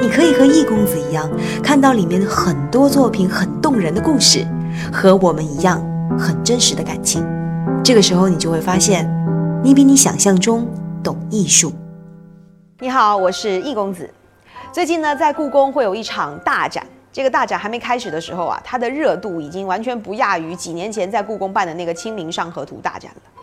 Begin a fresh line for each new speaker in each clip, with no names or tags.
你可以和易公子一样，看到里面很多作品很动人的故事，和我们一样很真实的感情。这个时候，你就会发现，你比你想象中懂艺术。你好，我是易公子。最近呢，在故宫会有一场大展。这个大展还没开始的时候啊，它的热度已经完全不亚于几年前在故宫办的那个《清明上河图》大展了。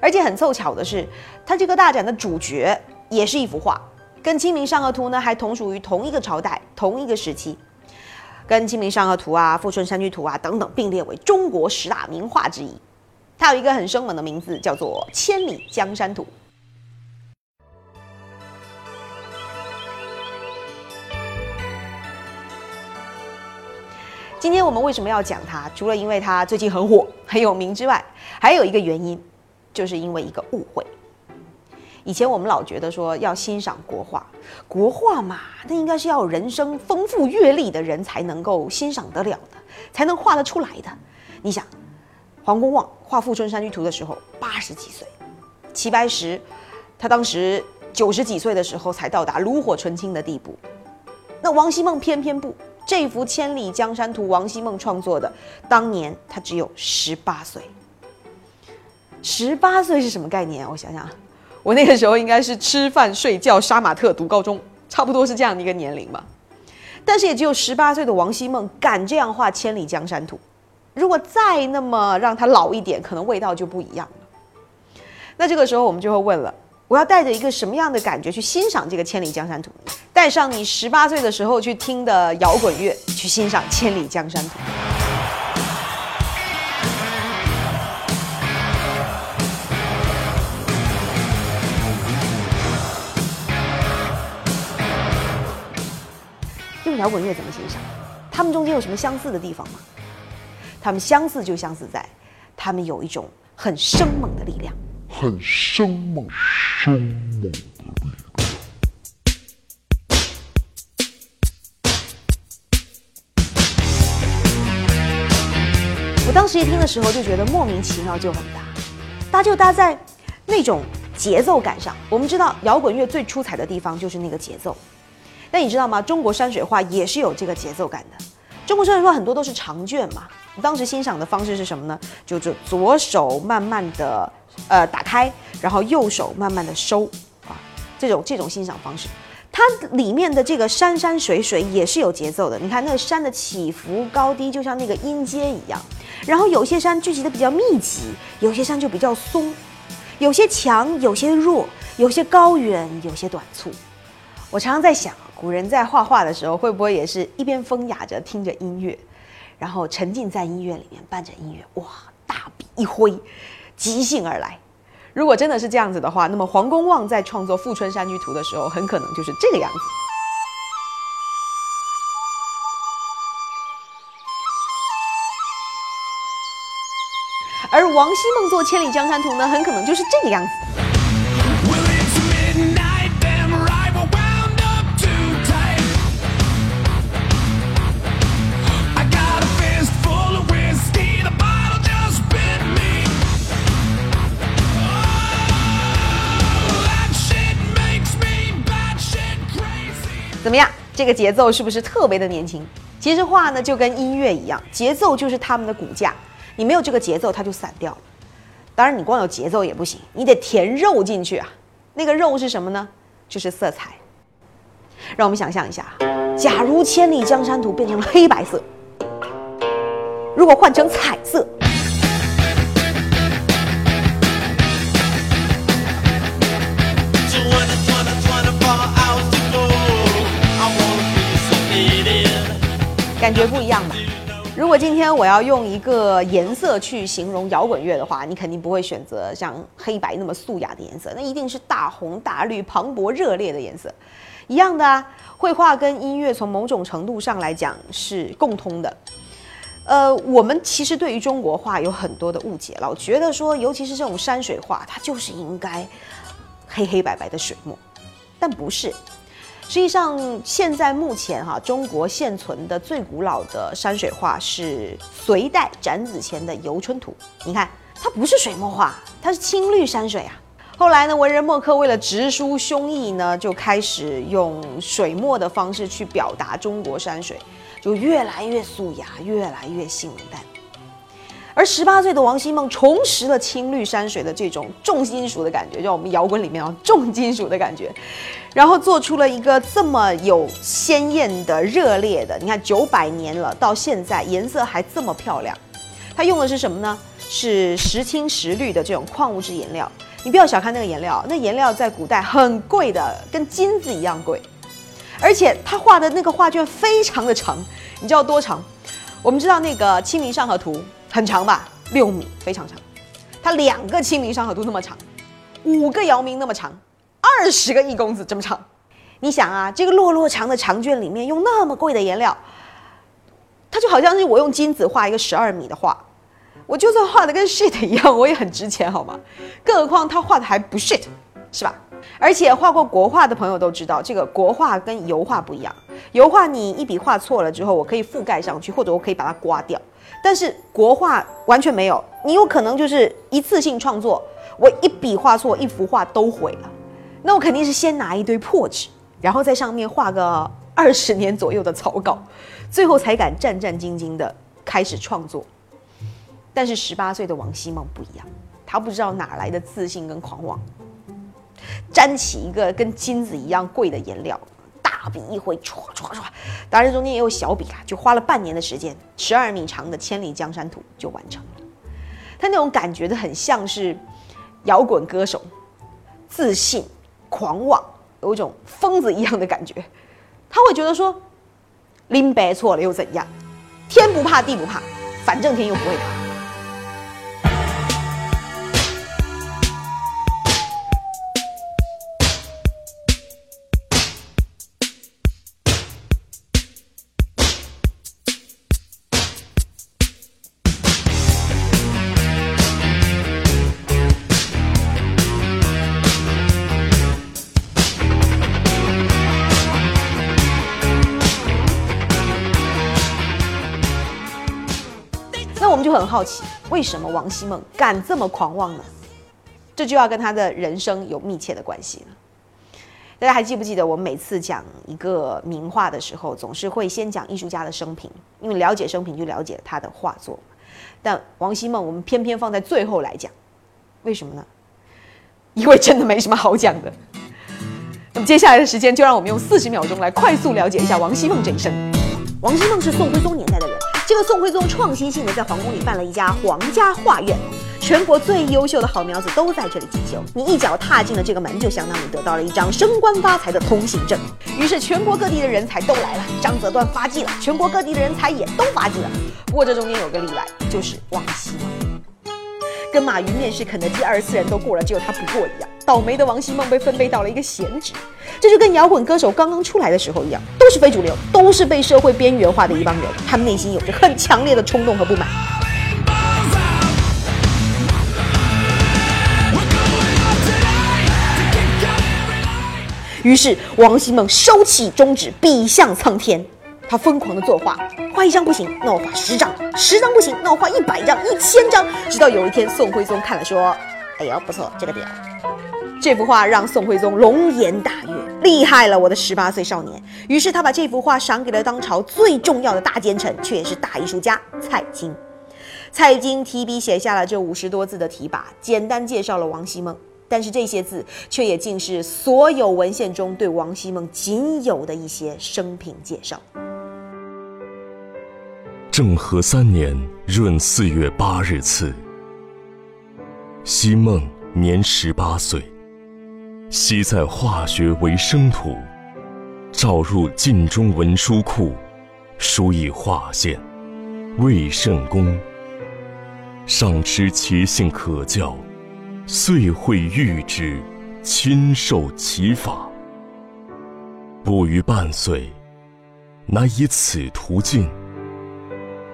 而且很凑巧的是，它这个大展的主角也是一幅画。跟《清明上河图》呢，还同属于同一个朝代、同一个时期，跟《清明上河图》啊、《富春山居图》啊等等并列为中国十大名画之一。它有一个很生猛的名字，叫做《千里江山图》。今天我们为什么要讲它？除了因为它最近很火、很有名之外，还有一个原因，就是因为一个误会。以前我们老觉得说要欣赏国画，国画嘛，那应该是要有人生丰富阅历的人才能够欣赏得了的，才能画得出来的。你想，黄公望画《富春山居图》的时候八十几岁，齐白石他当时九十几岁的时候才到达炉火纯青的地步。那王希孟偏偏不，这幅《千里江山图》王希孟创作的，当年他只有十八岁。十八岁是什么概念？我想想。我那个时候应该是吃饭睡觉杀马特读高中，差不多是这样的一个年龄吧。但是也只有十八岁的王希孟敢这样画《千里江山图》，如果再那么让他老一点，可能味道就不一样了。那这个时候我们就会问了：我要带着一个什么样的感觉去欣赏这个《千里江山图》？带上你十八岁的时候去听的摇滚乐，去欣赏《千里江山图》。摇滚乐怎么欣赏？他们中间有什么相似的地方吗？他们相似就相似在，他们有一种很生猛的力量，
很生猛、生猛的力量。
我当时一听的时候就觉得莫名其妙就很搭，搭就搭在那种节奏感上。我们知道摇滚乐最出彩的地方就是那个节奏。那你知道吗？中国山水画也是有这个节奏感的。中国山水画很多都是长卷嘛。当时欣赏的方式是什么呢？就就左手慢慢的呃打开，然后右手慢慢的收啊，这种这种欣赏方式，它里面的这个山山水水也是有节奏的。你看那个山的起伏高低，就像那个音阶一样。然后有些山聚集的比较密集，有些山就比较松，有些强，有些弱，有些高远，有些短促。我常常在想。古人在画画的时候，会不会也是一边风雅着听着音乐，然后沉浸在音乐里面，伴着音乐，哇，大笔一挥，即兴而来。如果真的是这样子的话，那么黄公望在创作《富春山居图》的时候，很可能就是这个样子。而王希孟做《千里江山图》呢，很可能就是这个样子。这个节奏是不是特别的年轻？其实画呢就跟音乐一样，节奏就是他们的骨架。你没有这个节奏，它就散掉了。当然，你光有节奏也不行，你得填肉进去啊。那个肉是什么呢？就是色彩。让我们想象一下，假如《千里江山图》变成了黑白色，如果换成彩色。感觉不一样吧？如果今天我要用一个颜色去形容摇滚乐的话，你肯定不会选择像黑白那么素雅的颜色，那一定是大红大绿、磅礴热烈的颜色。一样的啊，绘画跟音乐从某种程度上来讲是共通的。呃，我们其实对于中国画有很多的误解，老觉得说，尤其是这种山水画，它就是应该黑黑白白的水墨，但不是。实际上，现在目前哈，中国现存的最古老的山水画是隋代展子虔的《游春图》。你看，它不是水墨画，它是青绿山水啊。后来呢，文人墨客为了直抒胸臆呢，就开始用水墨的方式去表达中国山水，就越来越素雅，越来越性冷淡。而十八岁的王希孟重拾了青绿山水的这种重金属的感觉，就我们摇滚里面啊重金属的感觉，然后做出了一个这么有鲜艳的、热烈的。你看九百年了，到现在颜色还这么漂亮。它用的是什么呢？是石青石绿的这种矿物质颜料。你不要小看那个颜料，那颜料在古代很贵的，跟金子一样贵。而且他画的那个画卷非常的长，你知道多长？我们知道那个《清明上河图》。很长吧，六米，非常长。它两个《清明上河图》那么长，五个姚明那么长，二十个易公子这么长。你想啊，这个落落长的长卷里面用那么贵的颜料，它就好像是我用金子画一个十二米的画，我就算画的跟 shit 一样，我也很值钱，好吗？更何况他画的还不 shit，是吧？而且画过国画的朋友都知道，这个国画跟油画不一样。油画你一笔画错了之后，我可以覆盖上去，或者我可以把它刮掉。但是国画完全没有，你有可能就是一次性创作，我一笔画错，一幅画都毁了。那我肯定是先拿一堆破纸，然后在上面画个二十年左右的草稿，最后才敢战战兢兢的开始创作。但是十八岁的王希孟不一样，他不知道哪来的自信跟狂妄，沾起一个跟金子一样贵的颜料。大笔一挥，唰唰唰，当然中间也有小笔啦，就花了半年的时间，十二米长的《千里江山图》就完成了。他那种感觉的很像是摇滚歌手，自信、狂妄，有一种疯子一样的感觉。他会觉得说，林白错了又怎样？天不怕地不怕，反正天又不会塌。很好奇，为什么王希孟敢这么狂妄呢？这就要跟他的人生有密切的关系了。大家还记不记得，我们每次讲一个名画的时候，总是会先讲艺术家的生平，因为了解生平就了解他的画作。但王希孟，我们偏偏放在最后来讲，为什么呢？因为真的没什么好讲的。那么接下来的时间，就让我们用四十秒钟来快速了解一下王希孟这一生。王希孟是宋徽宗年。这个宋徽宗创新性的在皇宫里办了一家皇家画院，全国最优秀的好苗子都在这里进修。你一脚踏进了这个门，就相当于得到了一张升官发财的通行证。于是全国各地的人才都来了，张择端发迹了，全国各地的人才也都发迹了。不过这中间有个例外，就是王希孟，跟马云面试肯德基二十四人都过了，只有他不过一样。倒霉的王希孟被分配到了一个闲职，这就跟摇滚歌手刚刚出来的时候一样，都是非主流，都是被社会边缘化的一帮人，他们内心有着很强烈的冲动和不满。于是王希孟收起中指，笔向苍天，他疯狂的作画，画一张不行，那我画十张，十张不行，那我画一百张、一千张，直到有一天宋徽宗看了说：“哎呦，不错，这个点。”这幅画让宋徽宗龙颜大悦，厉害了，我的十八岁少年。于是他把这幅画赏给了当朝最重要的大奸臣，却也是大艺术家蔡京。蔡京提笔写下了这五十多字的题跋，简单介绍了王希孟。但是这些字却也竟是所有文献中对王希孟仅有的一些生平介绍。
政和三年闰四月八日次，希孟年十八岁。昔在化学为生土，召入晋中文书库，书以画线，未甚工。上知其性可教，遂会御之，亲授其法。不逾半岁，乃以此图进。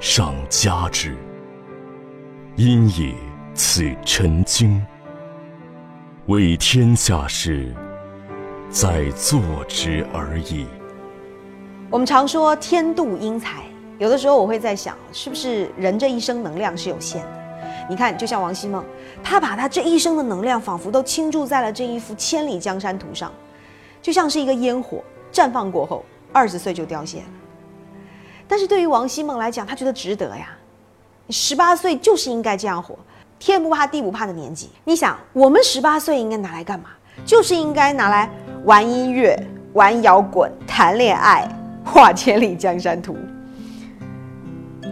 上加之。因也此陈经，为天下事，在做之而已。
我们常说天妒英才，有的时候我会在想，是不是人这一生能量是有限的？你看，就像王希孟，他把他这一生的能量仿佛都倾注在了这一幅千里江山图上，就像是一个烟火，绽放过后，二十岁就凋谢了。但是对于王希孟来讲，他觉得值得呀。十八岁就是应该这样活，天不怕地不怕的年纪。你想，我们十八岁应该拿来干嘛？就是应该拿来玩音乐、玩摇滚、谈恋爱。画千里江山图，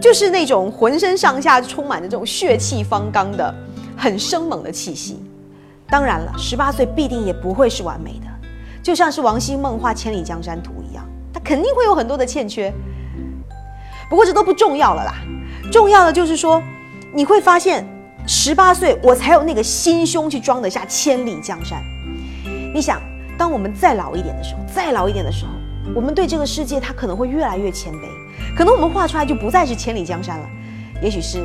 就是那种浑身上下充满着这种血气方刚的、很生猛的气息。当然了，十八岁必定也不会是完美的，就像是王希孟画千里江山图一样，他肯定会有很多的欠缺。不过这都不重要了啦，重要的就是说，你会发现，十八岁我才有那个心胸去装得下千里江山。你想，当我们再老一点的时候，再老一点的时候。我们对这个世界，它可能会越来越谦卑，可能我们画出来就不再是千里江山了，也许是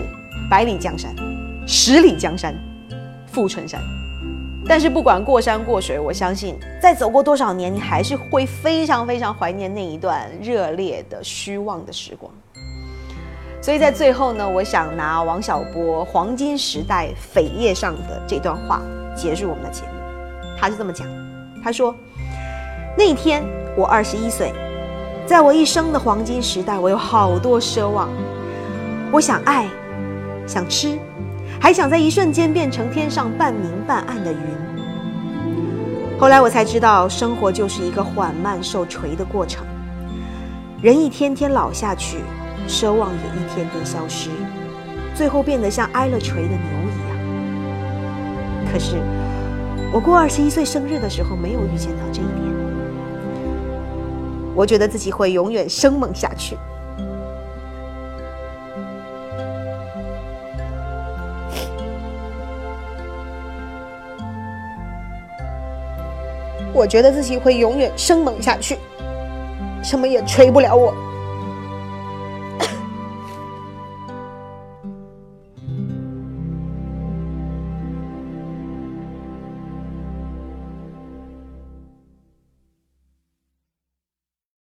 百里江山、十里江山、富春山。但是不管过山过水，我相信再走过多少年，你还是会非常非常怀念那一段热烈的虚妄的时光。所以在最后呢，我想拿王小波《黄金时代》扉页上的这段话结束我们的节目。他是这么讲，他说：“那天。”我二十一岁，在我一生的黄金时代，我有好多奢望。我想爱，想吃，还想在一瞬间变成天上半明半暗的云。后来我才知道，生活就是一个缓慢受锤的过程。人一天天老下去，奢望也一天天消失，最后变得像挨了锤的牛一样。可是，我过二十一岁生日的时候，没有预见到这一点。我觉得自己会永远生猛下去。我觉得自己会永远生猛下去，什么也锤不了我。